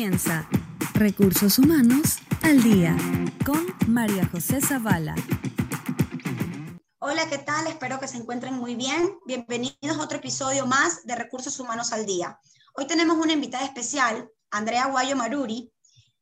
comienza Recursos Humanos al Día con María José Zavala. Hola, ¿qué tal? Espero que se encuentren muy bien. Bienvenidos a otro episodio más de Recursos Humanos al Día. Hoy tenemos una invitada especial, Andrea Guayo Maruri,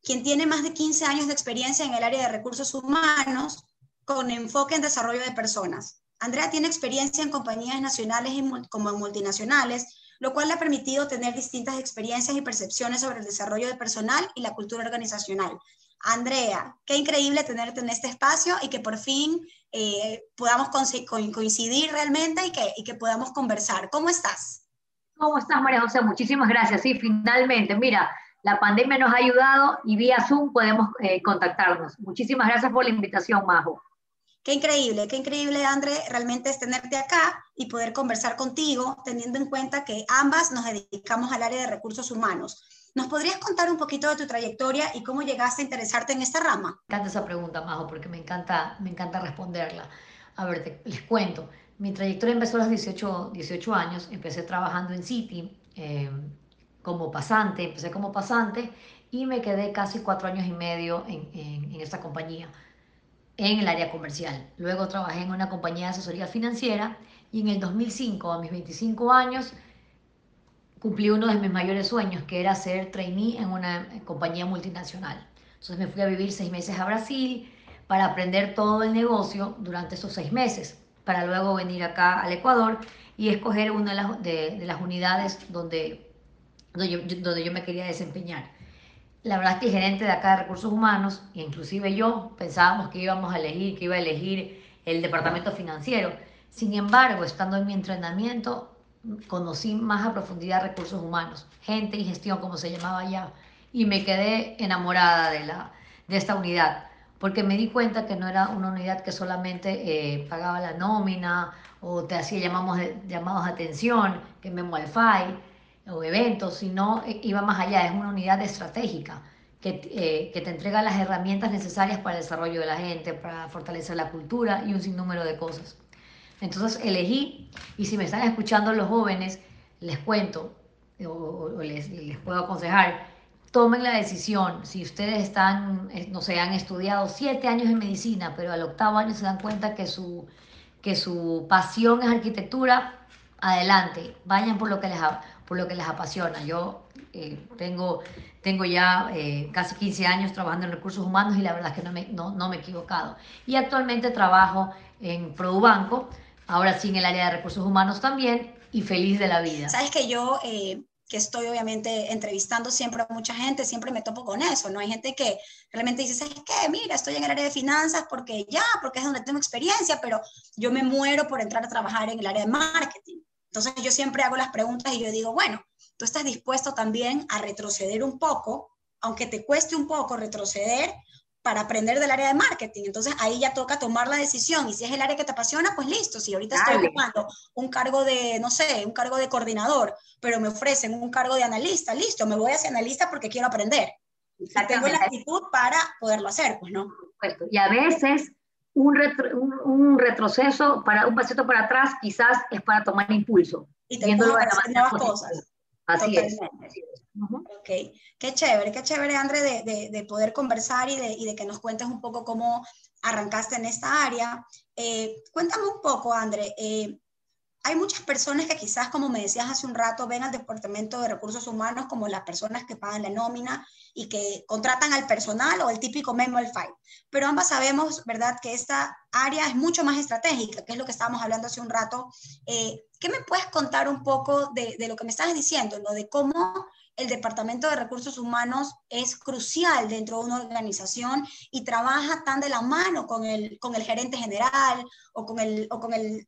quien tiene más de 15 años de experiencia en el área de recursos humanos con enfoque en desarrollo de personas. Andrea tiene experiencia en compañías nacionales como multinacionales, lo cual le ha permitido tener distintas experiencias y percepciones sobre el desarrollo de personal y la cultura organizacional. Andrea, qué increíble tenerte en este espacio y que por fin eh, podamos coincidir realmente y que, podamos conversar. ¿Cómo estás? ¿Cómo estás, María José? Muchísimas gracias. Sí, finalmente, mira, la pandemia nos ha ayudado y vía Zoom podemos eh, contactarnos. Muchísimas gracias por la invitación, Majo. Qué increíble, qué increíble, André, realmente es tenerte acá y poder conversar contigo, teniendo en cuenta que ambas nos dedicamos al área de recursos humanos. ¿Nos podrías contar un poquito de tu trayectoria y cómo llegaste a interesarte en esta rama? Me encanta esa pregunta, Majo, porque me encanta, me encanta responderla. A ver, les cuento. Mi trayectoria empezó a los 18, 18 años. Empecé trabajando en City eh, como pasante. Empecé como pasante y me quedé casi cuatro años y medio en, en, en esta compañía en el área comercial. Luego trabajé en una compañía de asesoría financiera y en el 2005, a mis 25 años, cumplí uno de mis mayores sueños, que era ser trainee en una compañía multinacional. Entonces me fui a vivir seis meses a Brasil para aprender todo el negocio durante esos seis meses, para luego venir acá al Ecuador y escoger una de las, de, las unidades donde, donde yo, donde yo me quería desempeñar la verdad es que el gerente de acá de recursos humanos, inclusive yo, pensábamos que íbamos a elegir, que iba a elegir el departamento financiero. Sin embargo, estando en mi entrenamiento, conocí más a profundidad recursos humanos, gente y gestión, como se llamaba ya, y me quedé enamorada de, la, de esta unidad, porque me di cuenta que no era una unidad que solamente eh, pagaba la nómina o te hacía llamamos, llamados de atención, que me wifi, o eventos, sino eh, iba más allá, es una unidad estratégica que, eh, que, te entrega las herramientas necesarias para el desarrollo de la gente, para fortalecer la cultura y un sinnúmero de cosas. Entonces elegí, y si me están escuchando los jóvenes, les cuento o, les, les, puedo aconsejar, tomen la decisión, si ustedes están, eh, no sé, han estudiado siete años en medicina, pero al octavo año se dan cuenta que su, que su pasión es arquitectura, adelante, vayan por lo que les por lo que les apasiona. Yo eh, tengo, tengo ya eh, casi 15 años trabajando en recursos humanos y la verdad es que no me, no, no me he equivocado. Y actualmente trabajo en Produbanco, ahora sí en el área de recursos humanos también, y feliz de la vida. Sabes que yo, eh, que estoy obviamente entrevistando siempre a mucha gente, siempre me topo con eso, ¿no? Hay gente que realmente dice, ¿sabes qué? Mira, estoy en el área de finanzas porque ya, porque es donde tengo experiencia, pero yo me muero por entrar a trabajar en el área de marketing. Entonces yo siempre hago las preguntas y yo digo, bueno, tú estás dispuesto también a retroceder un poco, aunque te cueste un poco retroceder para aprender del área de marketing. Entonces ahí ya toca tomar la decisión y si es el área que te apasiona, pues listo. Si ahorita estoy ocupando un cargo de, no sé, un cargo de coordinador, pero me ofrecen un cargo de analista, listo, me voy hacia analista porque quiero aprender. Y tengo la actitud para poderlo hacer, pues no. Y a veces un, un, retroceso, para, un pasito para atrás, quizás es para tomar impulso. Y te nuevas cosas. Así es. Ok, qué chévere, qué chévere, André, de, de, de poder conversar y de, y de, que nos cuentes un poco cómo arrancaste en esta área. Eh, cuéntame un poco, André, eh, hay muchas personas que quizás, como me decías hace un rato, ven al Departamento de Recursos Humanos como las personas que pagan la nómina y que contratan al personal o el típico memo al file. Pero ambas sabemos, ¿verdad?, que esta área es mucho más estratégica, que es lo que estábamos hablando hace un rato. Eh, ¿Qué me puedes contar un poco de, de, lo que me estás diciendo, ¿no? de cómo el Departamento de Recursos Humanos es crucial dentro de una organización y trabaja tan de la mano con el, con el gerente general o con el, o con el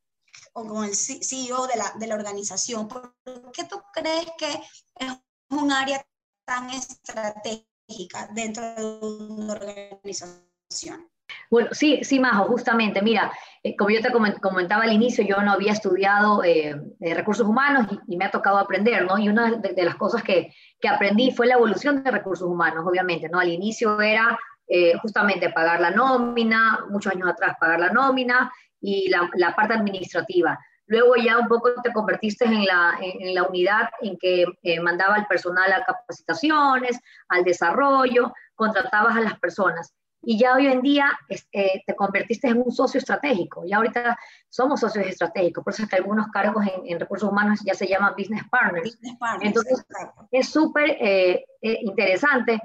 o con el CEO de la, de la organización. ¿Por qué tú crees que es un área tan estratégica dentro de una organización? Bueno, sí, sí, Majo, justamente, mira, eh, como yo te comentaba al inicio, yo no había estudiado eh, recursos humanos y, me ha tocado aprender, ¿no? Y una de, las cosas que, que, aprendí fue la evolución de recursos humanos, obviamente, ¿no? Al inicio era eh, justamente pagar la nómina, muchos años atrás pagar la nómina, y la, la, parte administrativa. Luego ya un poco te convertiste en la, en, la unidad en que eh, mandaba al personal a capacitaciones, al desarrollo, contratabas a las personas. Y ya hoy en día eh, te convertiste en un socio estratégico. Ya ahorita somos socios estratégicos, por eso es que algunos cargos en, recursos humanos ya se llaman business partners. Entonces, es súper eh, interesante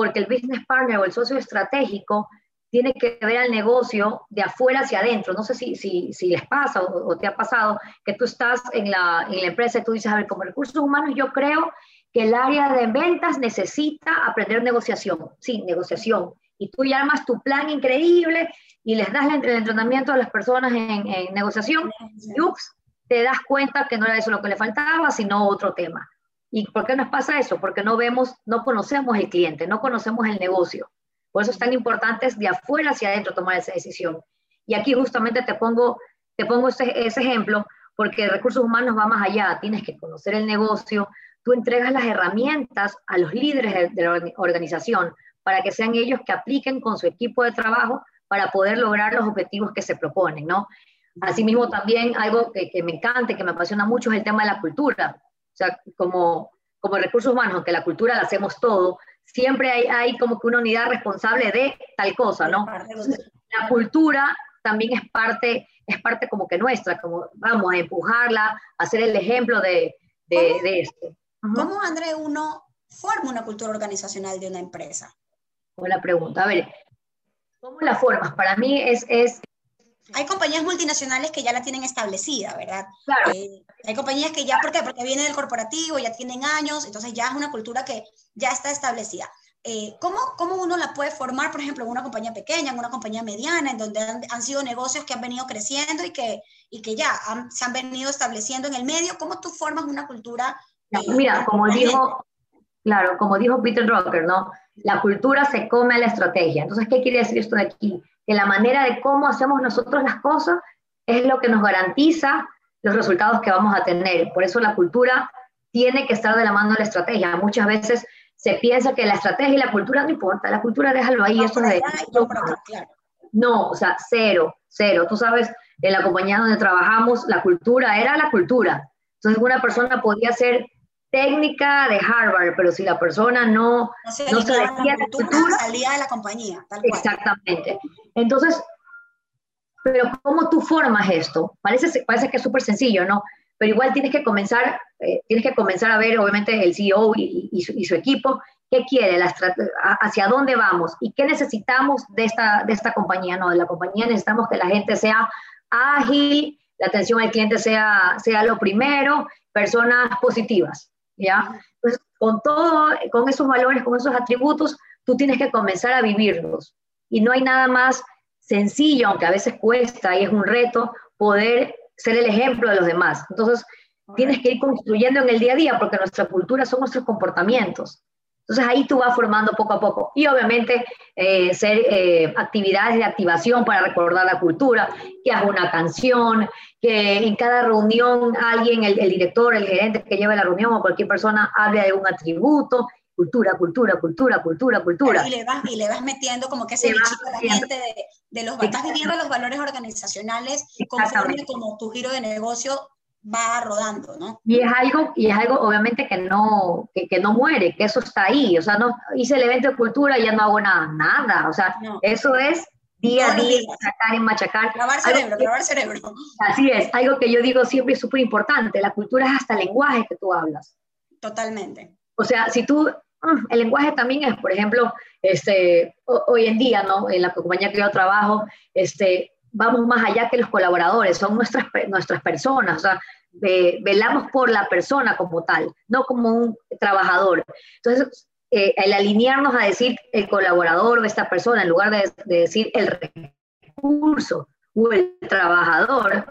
porque el business partner o el socio estratégico tiene que ver al negocio de afuera hacia adentro. No sé si, si, si les pasa o, te ha pasado que tú estás en la, en la empresa y tú dices, a ver, como recursos humanos yo creo que el área de ventas necesita aprender negociación. Sí, negociación. Y tú ya armas tu plan increíble y les das el, entrenamiento a las personas en, en negociación y ups, te das cuenta que no era eso lo que le faltaba, sino otro tema. ¿Y por qué nos pasa eso? Porque no vemos, no conocemos el cliente, no conocemos el negocio. Por eso es tan importante de afuera hacia adentro tomar esa decisión. Y aquí justamente te pongo, te pongo ese, ejemplo porque recursos humanos va más allá. Tienes que conocer el negocio, tú entregas las herramientas a los líderes de, la organización para que sean ellos que apliquen con su equipo de trabajo para poder lograr los objetivos que se proponen, ¿no? Asimismo, también algo que, que me encanta que me apasiona mucho es el tema de la cultura. O sea, como, como recursos humanos, aunque la cultura la hacemos todo, siempre hay, hay como que una unidad responsable de tal cosa, ¿no? La cultura también es parte, es parte como que nuestra, como vamos a empujarla, a ser el ejemplo de, de, esto. ¿Cómo, André, uno forma una cultura organizacional de una empresa? Buena pregunta. A ver, ¿cómo la formas? Para mí es, es hay compañías multinacionales que ya la tienen establecida, ¿verdad? Claro. Eh, hay compañías que ya, ¿por qué? Porque viene del corporativo, ya tienen años, entonces ya es una cultura que ya está establecida. Eh, ¿cómo, ¿Cómo uno la puede formar, por ejemplo, en una compañía pequeña, en una compañía mediana, en donde han, sido negocios que han venido creciendo y que, y que ya se han venido estableciendo en el medio? ¿Cómo tú formas una cultura? Eh, mira, como dijo, claro, como dijo Peter Drucker, ¿no? La cultura se come a la estrategia. Entonces, ¿qué quiere decir esto de aquí? Que la manera de cómo hacemos nosotros las cosas es lo que nos garantiza los resultados que vamos a tener. Por eso la cultura tiene que estar de la mano de la estrategia. Muchas veces se piensa que la estrategia y la cultura no importa, la cultura déjalo ahí, eso de... No, o sea, cero, cero. Tú sabes, en la compañía donde trabajamos, la cultura era la cultura. Entonces, una persona podía ser técnica de Harvard, pero si la persona no, no se, no la cultura, salía de la compañía. Exactamente. Entonces, pero ¿cómo tú formas esto? Parece, parece que es súper sencillo, ¿no? Pero igual tienes que comenzar, eh, tienes que comenzar a ver, obviamente, el CEO y, su, equipo, qué quiere, la hacia dónde vamos y qué necesitamos de esta, de esta compañía, ¿no? De la compañía necesitamos que la gente sea ágil, la atención al cliente sea, sea lo primero, personas positivas, con todo, con esos valores, con esos atributos, tú tienes que comenzar a vivirlos y no hay nada más sencillo, aunque a veces cuesta y es un reto, poder ser el ejemplo de los demás. Entonces, tienes que ir construyendo en el día a día, porque nuestra cultura son nuestros comportamientos. Entonces ahí tú vas formando poco a poco. Y obviamente eh, ser eh, actividades de activación para recordar la cultura, que haga una canción, que en cada reunión alguien, el, el, director, el gerente que lleve la reunión o cualquier persona hable de un atributo cultura, cultura, cultura, cultura, cultura. Y le vas, y le vas metiendo como que ese bichito a la gente de, de los, estás viviendo los valores organizacionales conforme como tu giro de negocio va rodando, ¿no? Y es algo, y es algo obviamente que no, que, que, no muere, que eso está ahí, o sea, no hice el evento de cultura y ya no hago nada, nada, o sea, eso es día a día, machacar y machacar. Grabar cerebro, grabar cerebro. Así es, algo que yo digo siempre es súper importante, la cultura es hasta el lenguaje que tú hablas. Totalmente. O sea, si tú Mm, el lenguaje también es, por ejemplo, este, hoy en día, ¿no? En la compañía que yo trabajo, este, vamos más allá que los colaboradores, son nuestras, nuestras personas, o sea, velamos por la persona como tal, no como un trabajador. Entonces, eh, el alinearnos a decir el colaborador o esta persona, en lugar de, de decir el recurso o el trabajador,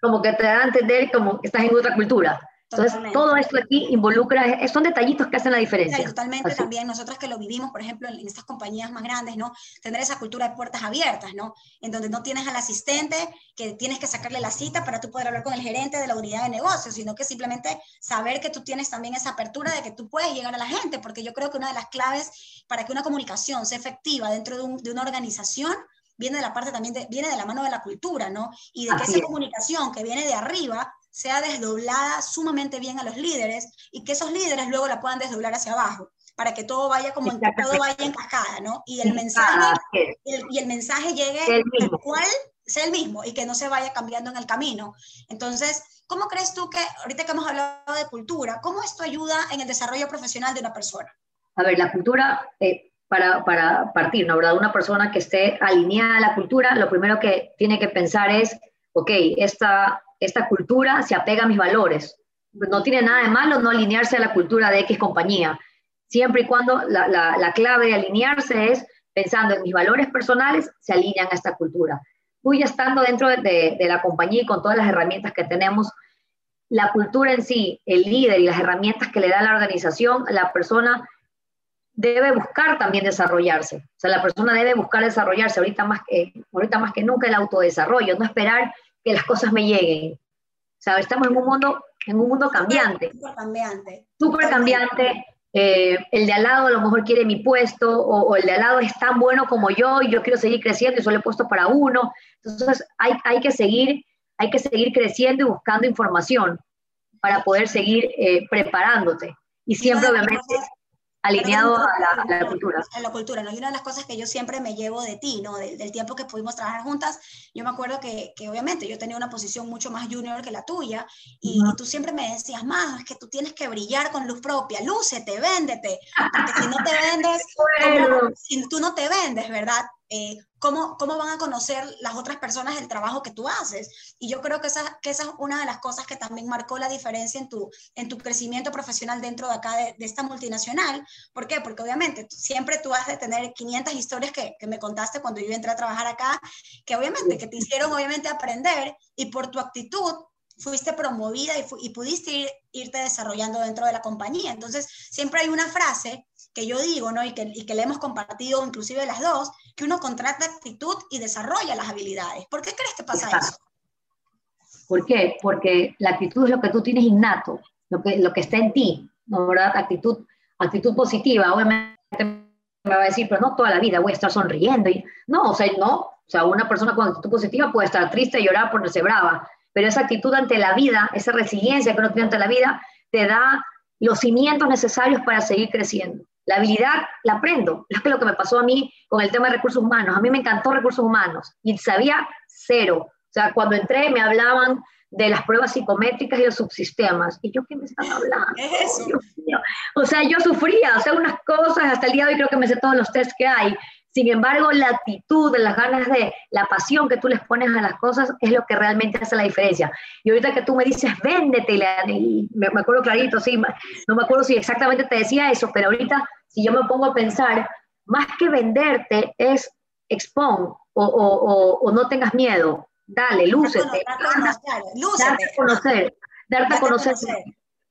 como que te da a entender como que estás en otra cultura. Entonces, todo esto aquí involucra, son detallitos que hacen la diferencia. totalmente también, nosotros que lo vivimos, por ejemplo, en, estas compañías más grandes, ¿no? Tener esa cultura de puertas abiertas, ¿no? En donde no tienes al asistente que tienes que sacarle la cita para tú poder hablar con el gerente de la unidad de negocios, sino que simplemente saber que tú tienes también esa apertura de que tú puedes llegar a la gente, porque yo creo que una de las claves para que una comunicación sea efectiva dentro de, de una organización viene de la parte también, de, viene de la mano de la cultura, ¿no? Y de que esa comunicación que viene de arriba sea desdoblada sumamente bien a los líderes y que esos líderes luego la puedan desdoblar hacia abajo para que todo vaya como en, todo vaya en cascada, ¿no? Y el mensaje, y el mensaje llegue al cual sea el mismo y que no se vaya cambiando en el camino. Entonces, ¿cómo crees tú que, ahorita que hemos hablado de cultura, cómo esto ayuda en el desarrollo profesional de una persona? A ver, la cultura, eh, para, para, partir, ¿no? ¿verdad? Una persona que esté alineada a la cultura, lo primero que tiene que pensar es, ok, esta, esta cultura se apega a mis valores. No tiene nada de malo no alinearse a la cultura de X compañía, siempre y cuando la, la, clave de alinearse es pensando en mis valores personales, se alinean a esta cultura. Voy estando dentro de, de la compañía y con todas las herramientas que tenemos, la cultura en sí, el líder y las herramientas que le da la organización, la persona debe buscar también desarrollarse. O sea, la persona debe buscar desarrollarse ahorita más que, ahorita más que nunca el autodesarrollo, no esperar que las cosas me lleguen. O sea, estamos en un mundo, en un mundo cambiante. Súper cambiante. Súper cambiante. Eh, el de al lado a lo mejor quiere mi puesto o, el de al lado es tan bueno como yo y yo quiero seguir creciendo y solo he puesto para uno. Entonces hay, hay, que, seguir, hay que seguir creciendo y buscando información para poder seguir eh, preparándote. Y siempre, obviamente, alineado a la, cultura. A la cultura, ¿no? Y una de las cosas que yo siempre me llevo de ti, ¿no? Del, tiempo que pudimos trabajar juntas, yo me acuerdo que, que, obviamente yo tenía una posición mucho más junior que la tuya y, tú siempre me decías, más es que tú tienes que brillar con luz propia, lúcete, véndete, porque si no te vendes, si tú no te vendes, ¿verdad? Eh, ¿cómo, ¿cómo van a conocer las otras personas el trabajo que tú haces? Y yo creo que esa, que esa es una de las cosas que también marcó la diferencia en tu, en tu crecimiento profesional dentro de acá, de, esta multinacional. ¿Por qué? Porque obviamente siempre tú has de tener 500 historias que, que, me contaste cuando yo entré a trabajar acá, que obviamente, que te hicieron obviamente aprender y por tu actitud fuiste promovida y, y pudiste irte desarrollando dentro de la compañía. Entonces, siempre hay una frase que yo digo, ¿no? Y que, y que le hemos compartido inclusive las dos, que uno contrata actitud y desarrolla las habilidades. ¿Por qué crees que pasa eso? ¿Por qué? Porque la actitud es lo que tú tienes innato, lo que, lo que está en ti, ¿no? ¿verdad? Actitud, actitud positiva, obviamente me va a decir, pero no toda la vida voy a estar sonriendo. Y, no, o sea, no, o sea, una persona con actitud positiva puede estar triste y llorar por ponerse brava, pero esa actitud ante la vida, esa resiliencia que uno tiene ante la vida, te da los cimientos necesarios para seguir creciendo. La habilidad la aprendo. Es lo que me pasó a mí con el tema de recursos humanos. A mí me encantó recursos humanos y sabía cero. O sea, cuando entré me hablaban de las pruebas psicométricas y los subsistemas. ¿Y yo qué me están hablando? O sea, yo sufría, o sea, unas cosas, hasta el día de hoy creo que me sé todos los tests que hay. Sin embargo, la actitud, las ganas de, la pasión que tú les pones a las cosas es lo que realmente hace la diferencia. Y ahorita que tú me dices, véndete, me, me acuerdo clarito, sí, no me acuerdo si exactamente te decía eso, pero ahorita si yo me pongo a pensar, más que venderte es expon o, o, o, no tengas miedo, dale, lúcete, darte a conocer, darte a conocer,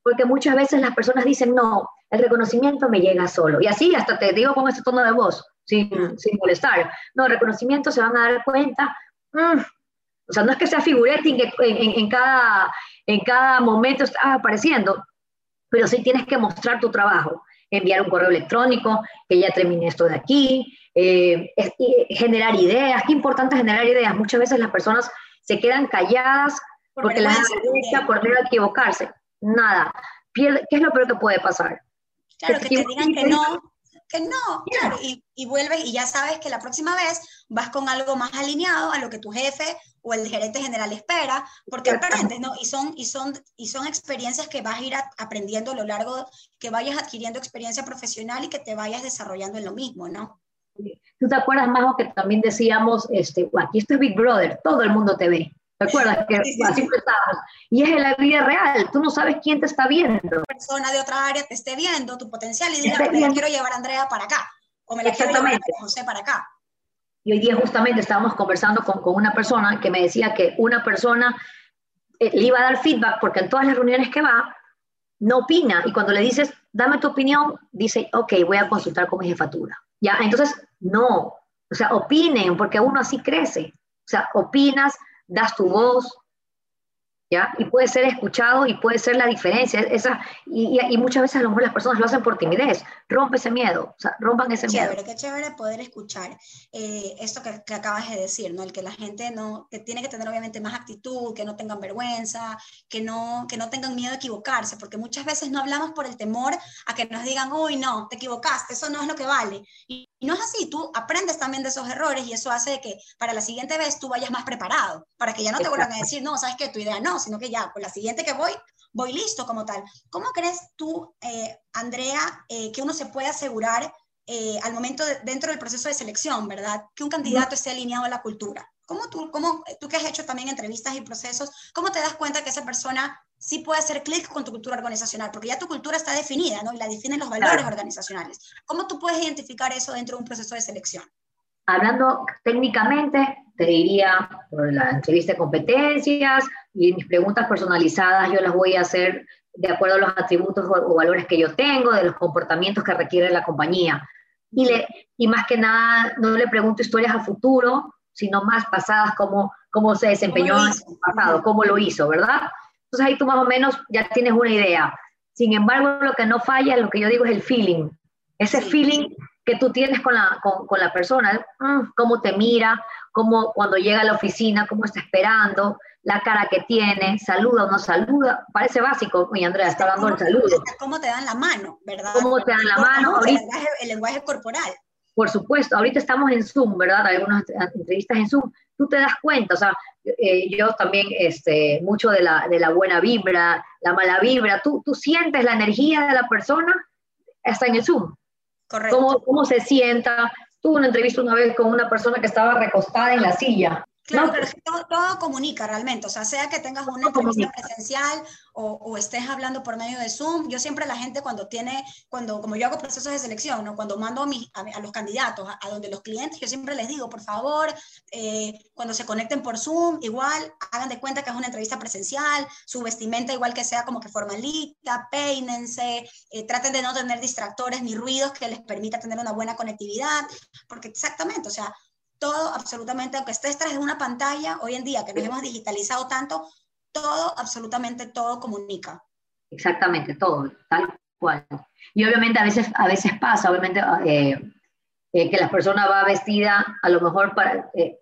porque muchas veces las personas dicen, no, el reconocimiento me llega solo, y así hasta te digo con ese tono de voz, sin, sin molestar, no, reconocimiento se van a dar cuenta, mm, o sea, no es que sea figurete en, en, en, cada, en cada momento está apareciendo, pero sí tienes que mostrar tu trabajo enviar un correo electrónico, que ya terminé esto de aquí, eh, generar ideas. Qué importante generar ideas. Muchas veces las personas se quedan calladas porque las hacen por miedo a equivocarse. Nada. ¿Qué es lo peor que puede pasar? Claro, que te digan que no, que no, claro, y, y, vuelves y ya sabes que la próxima vez vas con algo más alineado a lo que tu jefe o el gerente general espera, porque aprendes, ¿no? Y son, y, son, y son experiencias que vas a ir aprendiendo a lo largo, que vayas adquiriendo experiencia profesional y que te vayas desarrollando en lo mismo, ¿no? ¿Tú te acuerdas, Majo, que también decíamos, este, aquí esto es Big Brother, todo el mundo te ve? ¿Te acuerdas? Que así empezamos. Y es en la vida real, tú no sabes quién te está viendo. Una persona de otra área te esté viendo tu potencial y diga, me la quiero llevar a Andrea para acá, o me la quiero llevar a José para acá. Y hoy día justamente estábamos conversando con, con una persona que me decía que una persona eh, le iba a dar feedback porque en todas las reuniones que va, no opina. Y cuando le dices, dame tu opinión, dice, ok, voy a consultar con mi jefatura. Ya, entonces, no. O sea, opinen, porque uno así crece. O sea, opinas, das tu voz, ¿ya? Y puede ser escuchado y puede ser la diferencia. Esa, y, y, muchas veces a lo mejor las personas lo hacen por timidez. Rompe ese miedo, o sea, rompan ese chévere, miedo. Qué chévere poder escuchar eh, esto que, que, acabas de decir, ¿no? El que la gente no, que tiene que tener obviamente más actitud, que no tengan vergüenza, que no, que no tengan miedo a equivocarse, porque muchas veces no hablamos por el temor a que nos digan, uy, no, te equivocaste, eso no es lo que vale. Y, y no es así, tú aprendes también de esos errores y eso hace que para la siguiente vez tú vayas más preparado, para que ya no te vuelvan a decir, no, sabes que tu idea no, sino que ya, con la siguiente que voy, voy listo como tal. ¿Cómo crees tú, eh, Andrea, eh, que uno se puede asegurar eh, al momento de, dentro del proceso de selección, ¿verdad? Que un candidato esté alineado a la cultura. ¿Cómo tú, cómo, tú que has hecho también entrevistas y procesos, cómo te das cuenta que esa persona sí puede hacer clic con tu cultura organizacional? Porque ya tu cultura está definida, ¿no? Y la definen los valores claro. organizacionales. ¿Cómo tú puedes identificar eso dentro de un proceso de selección? Hablando técnicamente, te diría por la entrevista de competencias y mis preguntas personalizadas yo las voy a hacer de acuerdo a los atributos o, valores que yo tengo, de los comportamientos que requiere la compañía. Y, le, y más que nada, no le pregunto historias a futuro, sino más pasadas, cómo, cómo se desempeñó en el pasado, cómo lo hizo, ¿verdad? Entonces ahí tú más o menos ya tienes una idea. Sin embargo, lo que no falla, lo que yo digo es el feeling. Ese sí, feeling que tú tienes con la, con, con la persona, mm, cómo te mira, cómo cuando llega a la oficina, cómo está esperando, la cara que tiene, saluda o no saluda, parece básico, oye Andrea, está dando el saludo. ¿Cómo te dan la mano, verdad? ¿Cómo te dan la mano? Ahorita, el lenguaje corporal. Por supuesto, ahorita estamos en Zoom, ¿verdad? Hay algunas entrevistas en Zoom, tú te das cuenta, o sea, eh, yo también, este, mucho de la, de la buena vibra, la mala vibra, tú, tú sientes la energía de la persona hasta en el Zoom. Correcto. Cómo, cómo se sienta. Tuve una entrevista una vez con una persona que estaba recostada en la silla Claro, no, pero es que todo, todo, comunica realmente, o sea, sea que tengas una entrevista presencial o, o, estés hablando por medio de Zoom, yo siempre la gente cuando tiene, cuando, como yo hago procesos de selección, ¿no? cuando mando a, a, a los candidatos, a, a, donde los clientes, yo siempre les digo, por favor, eh, cuando se conecten por Zoom, igual hagan de cuenta que es una entrevista presencial, su vestimenta igual que sea como que formalita, peínense, eh, traten de no tener distractores ni ruidos que les permita tener una buena conectividad, porque exactamente, o sea, todo, absolutamente, aunque estés tras una pantalla, hoy en día que nos hemos digitalizado tanto, todo, absolutamente todo comunica. Exactamente, todo, tal cual. Y obviamente a veces, a veces pasa, obviamente, eh, eh, que la persona va vestida a lo mejor para, eh,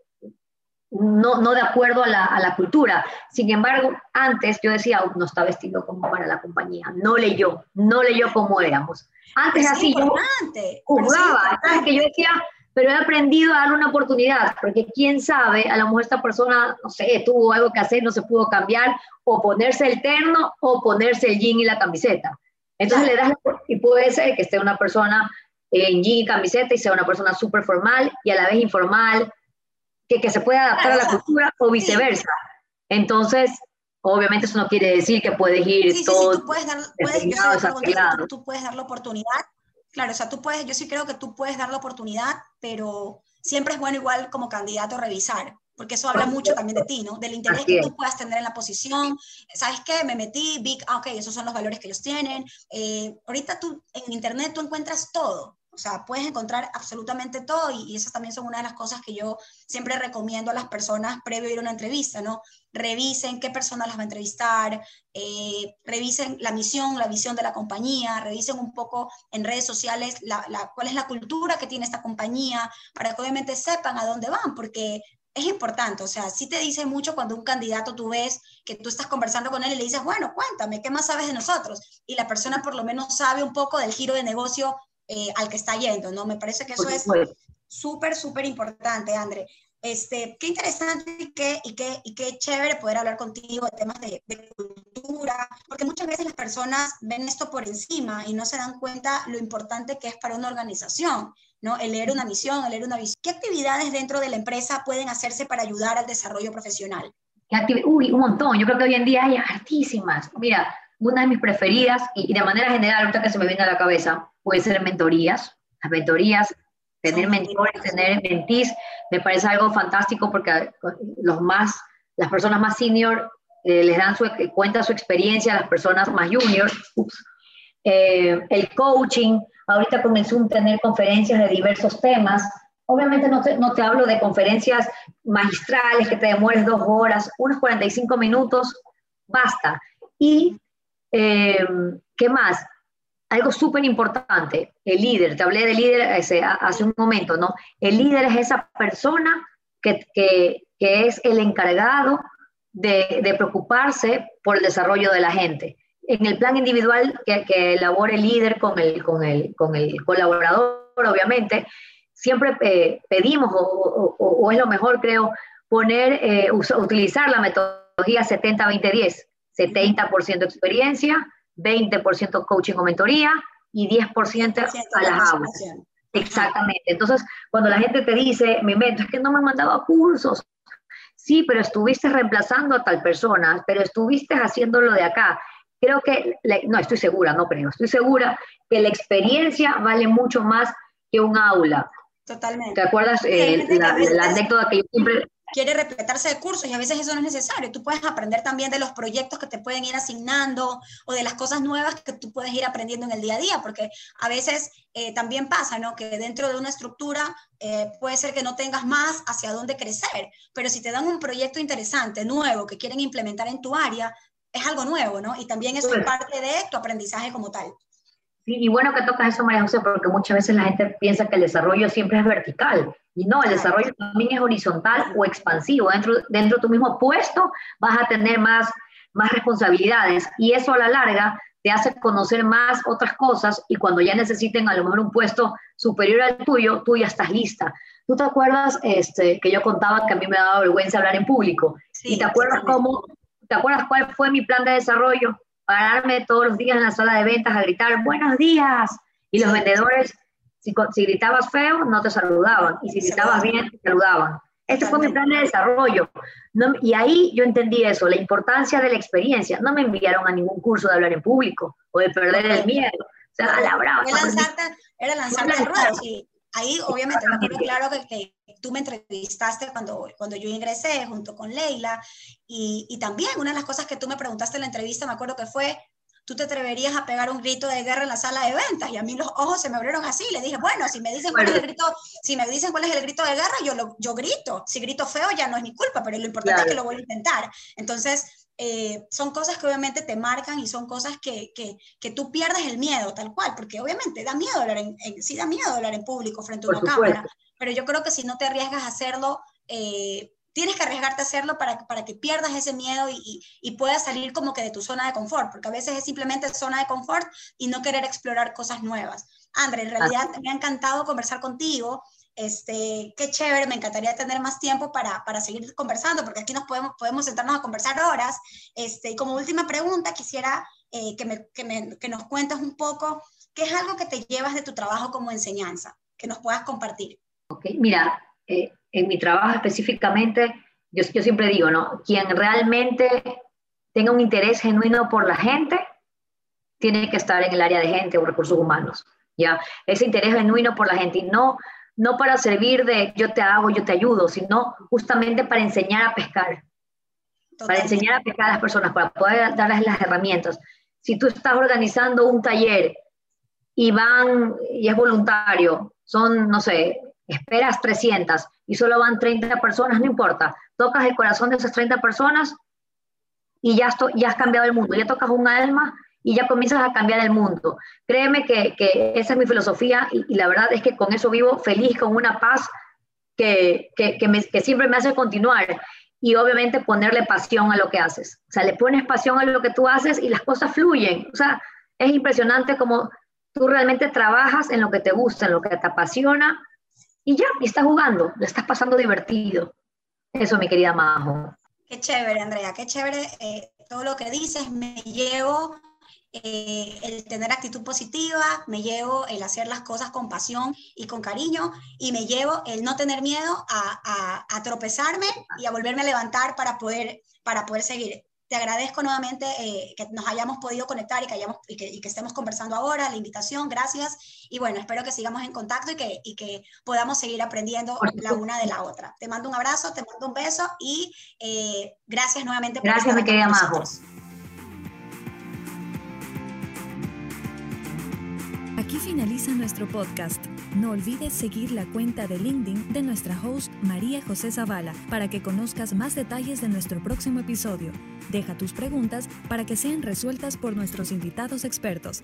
no, no de acuerdo a la, a la, cultura. Sin embargo, antes yo decía, oh, no está vestido como para la compañía, no leyó, no leyó cómo éramos. Antes es así yo jugaba, ¿sabes? que yo decía, pero he aprendido a darle una oportunidad, porque quién sabe, a lo mejor esta persona, no sé, tuvo algo que hacer, no se pudo cambiar, o ponerse el terno, o ponerse el jean y la camiseta. Entonces le das, y puede ser que esté una persona en jean y camiseta y sea una persona súper formal y a la vez informal, que, que se pueda adaptar a la cultura o viceversa. Entonces, obviamente eso no quiere decir que puedes ir sí, todo... Sí, sí, tú puedes dar, yo tú, tú puedes dar la oportunidad Claro, o sea, tú puedes, yo sí creo que tú puedes dar la oportunidad, pero siempre es bueno igual como candidato revisar, porque eso habla mucho también de ti, ¿no? Del interés que tú puedas tener en la posición. ¿Sabes qué? Me metí, big, ah, ok, esos son los valores que ellos tienen. Eh, ahorita tú en internet tú encuentras todo. O sea, puedes encontrar absolutamente todo y, y, esas también son una de las cosas que yo siempre recomiendo a las personas previo a ir a una entrevista, ¿no? Revisen qué persona las va a entrevistar, eh, revisen la misión, la visión de la compañía, revisen un poco en redes sociales la, la, cuál es la cultura que tiene esta compañía, para que obviamente sepan a dónde van, porque es importante, o sea, sí te dice mucho cuando un candidato tú ves que tú estás conversando con él y le dices, bueno, cuéntame, ¿qué más sabes de nosotros? Y la persona por lo menos sabe un poco del giro de negocio eh, al que está yendo, ¿no? Me parece que eso es súper, súper importante, André. Este, qué interesante y qué, y, qué, y qué chévere poder hablar contigo de temas de, de, cultura, porque muchas veces las personas ven esto por encima y no se dan cuenta lo importante que es para una organización, ¿no? El leer una misión, el leer una visión. ¿Qué actividades dentro de la empresa pueden hacerse para ayudar al desarrollo profesional? Uy, un montón. Yo creo que hoy en día hay hartísimas. Mira, una de mis preferidas, y, y de manera general, ahorita que se me viene a la cabeza, puede ser mentorías. Las mentorías, tener mentores, tener mentís, me parece algo fantástico porque los más, las personas más senior eh, les dan su, cuenta su experiencia a las personas más junior. Eh, el coaching, ahorita comenzó a tener conferencias de diversos temas. Obviamente no te, no te hablo de conferencias magistrales que te demores dos horas, unos 45 minutos basta. Y, ¿qué más? Algo súper importante, el líder, te hablé de líder hace un momento, ¿no? El líder es esa persona que, que, es el encargado de, preocuparse por el desarrollo de la gente. En el plan individual que, que elabora el líder con el, con el, con el colaborador, obviamente, siempre eh, pedimos, o, o, es lo mejor creo, poner, eh, utilizar la metodología 70-20-10. 70% experiencia, 20% coaching o mentoría y 10% a las aulas. Exactamente. Entonces, cuando la gente te dice, mi método es que no me han mandado cursos, sí, pero estuviste reemplazando a tal persona, pero estuviste haciéndolo de acá. Creo que, no, estoy segura, no creo, estoy segura que la experiencia vale mucho más que un aula. Totalmente. ¿Te acuerdas eh, la, la, anécdota que yo siempre quiere repletarse de cursos y a veces eso no es necesario. Tú puedes aprender también de los proyectos que te pueden ir asignando o de las cosas nuevas que tú puedes ir aprendiendo en el día a día, porque a veces eh, también pasa, ¿no? Que dentro de una estructura eh, puede ser que no tengas más hacia dónde crecer, pero si te dan un proyecto interesante, nuevo, que quieren implementar en tu área, es algo nuevo, ¿no? Y también eso es parte de tu aprendizaje como tal. Sí, y bueno que tocas eso, María José, porque muchas veces la gente piensa que el desarrollo siempre es vertical y no, el desarrollo también es horizontal o expansivo. Dentro, dentro de tu mismo puesto vas a tener más, más responsabilidades y eso a la larga te hace conocer más otras cosas y cuando ya necesiten a lo mejor un puesto superior al tuyo, tú ya estás lista. ¿Tú te acuerdas este, que yo contaba que a mí me daba vergüenza hablar en público? ¿Y te acuerdas cómo, te acuerdas cuál fue mi plan de desarrollo? Pararme todos los días en la sala de ventas a gritar, buenos días. Y los vendedores si, gritabas feo, no te saludaban. Y si gritabas bien, te saludaban. Este fue mi plan de desarrollo. y ahí yo entendí eso, la importancia de la experiencia. No me enviaron a ningún curso de hablar en público o de perder el miedo. O sea, a la brava. Era lanzarte, era lanzarte ruedo. Y ahí, obviamente, me acuerdo claro que, que, tú me entrevistaste cuando, cuando yo ingresé junto con Leila. Y, y también una de las cosas que tú me preguntaste en la entrevista, me acuerdo que fue, tú te atreverías a pegar un grito de guerra en la sala de ventas. Y a mí los ojos se me abrieron así. Le dije, bueno, si me dicen cuál es el grito, si me dicen cuál es el grito de guerra, yo, lo, yo grito. Si grito feo ya no es mi culpa, pero lo importante es que lo voy a intentar. Entonces, eh, son cosas que obviamente te marcan y son cosas que, que, que, tú pierdes el miedo, tal cual, porque obviamente da miedo hablar en, sí da miedo hablar en público frente a una cámara, pero yo creo que si no te arriesgas a hacerlo, eh, tienes que arriesgarte a hacerlo para, para que pierdas ese miedo y, y, puedas salir como que de tu zona de confort, porque a veces es simplemente zona de confort y no querer explorar cosas nuevas. André, en realidad me ha encantado conversar contigo. Este, qué chévere, me encantaría tener más tiempo para, para seguir conversando, porque aquí nos podemos, podemos sentarnos a conversar horas. Este, y como última pregunta, quisiera eh, que, me, que, me, que nos cuentes un poco qué es algo que te llevas de tu trabajo como enseñanza, que nos puedas compartir. Ok, mira, eh, en mi trabajo específicamente, yo, yo siempre digo, ¿no? Quien realmente tenga un interés genuino por la gente, tiene que estar en el área de gente o recursos humanos, ¿ya? Ese interés genuino por la gente y no, no para servir de yo te hago, yo te ayudo, sino justamente para enseñar a pescar, para enseñar a pescar a las personas, para poder darles las herramientas. Si tú estás organizando un taller y van, y es voluntario, son, no sé, esperas 300 y solo van 30 personas, no importa, tocas el corazón de esas 30 personas y ya, ya has cambiado el mundo, ya tocas un alma y ya comienzas a cambiar el mundo. Créeme que, que esa es mi filosofía y, la verdad es que con eso vivo feliz, con una paz que, que, que, siempre me hace continuar y obviamente ponerle pasión a lo que haces. O sea, le pones pasión a lo que tú haces y las cosas fluyen. O sea, es impresionante como tú realmente trabajas en lo que te gusta, en lo que te apasiona y ya, y estás jugando, le estás pasando divertido. Eso, mi querida Majo. Qué chévere, Andrea, qué chévere eh, todo lo que dices. Me llevo eh, el tener actitud positiva, me llevo el hacer las cosas con pasión y con cariño, y me llevo el no tener miedo a, a, a tropezarme y a volverme a levantar para poder, para poder seguir te agradezco nuevamente eh, que nos hayamos podido conectar y que, hayamos, y que, y, que, estemos conversando ahora, la invitación, gracias. Y bueno, espero que sigamos en contacto y que, y que podamos seguir aprendiendo la una de la otra. Te mando un abrazo, te mando un beso y eh, gracias nuevamente por Gracias, mi querida Majo. Aquí finaliza nuestro podcast. no olvides seguir la cuenta de LinkedIn de nuestra host María José Zavala para que conozcas más detalles de nuestro próximo episodio. Deja tus preguntas para que sean resueltas por nuestros invitados expertos.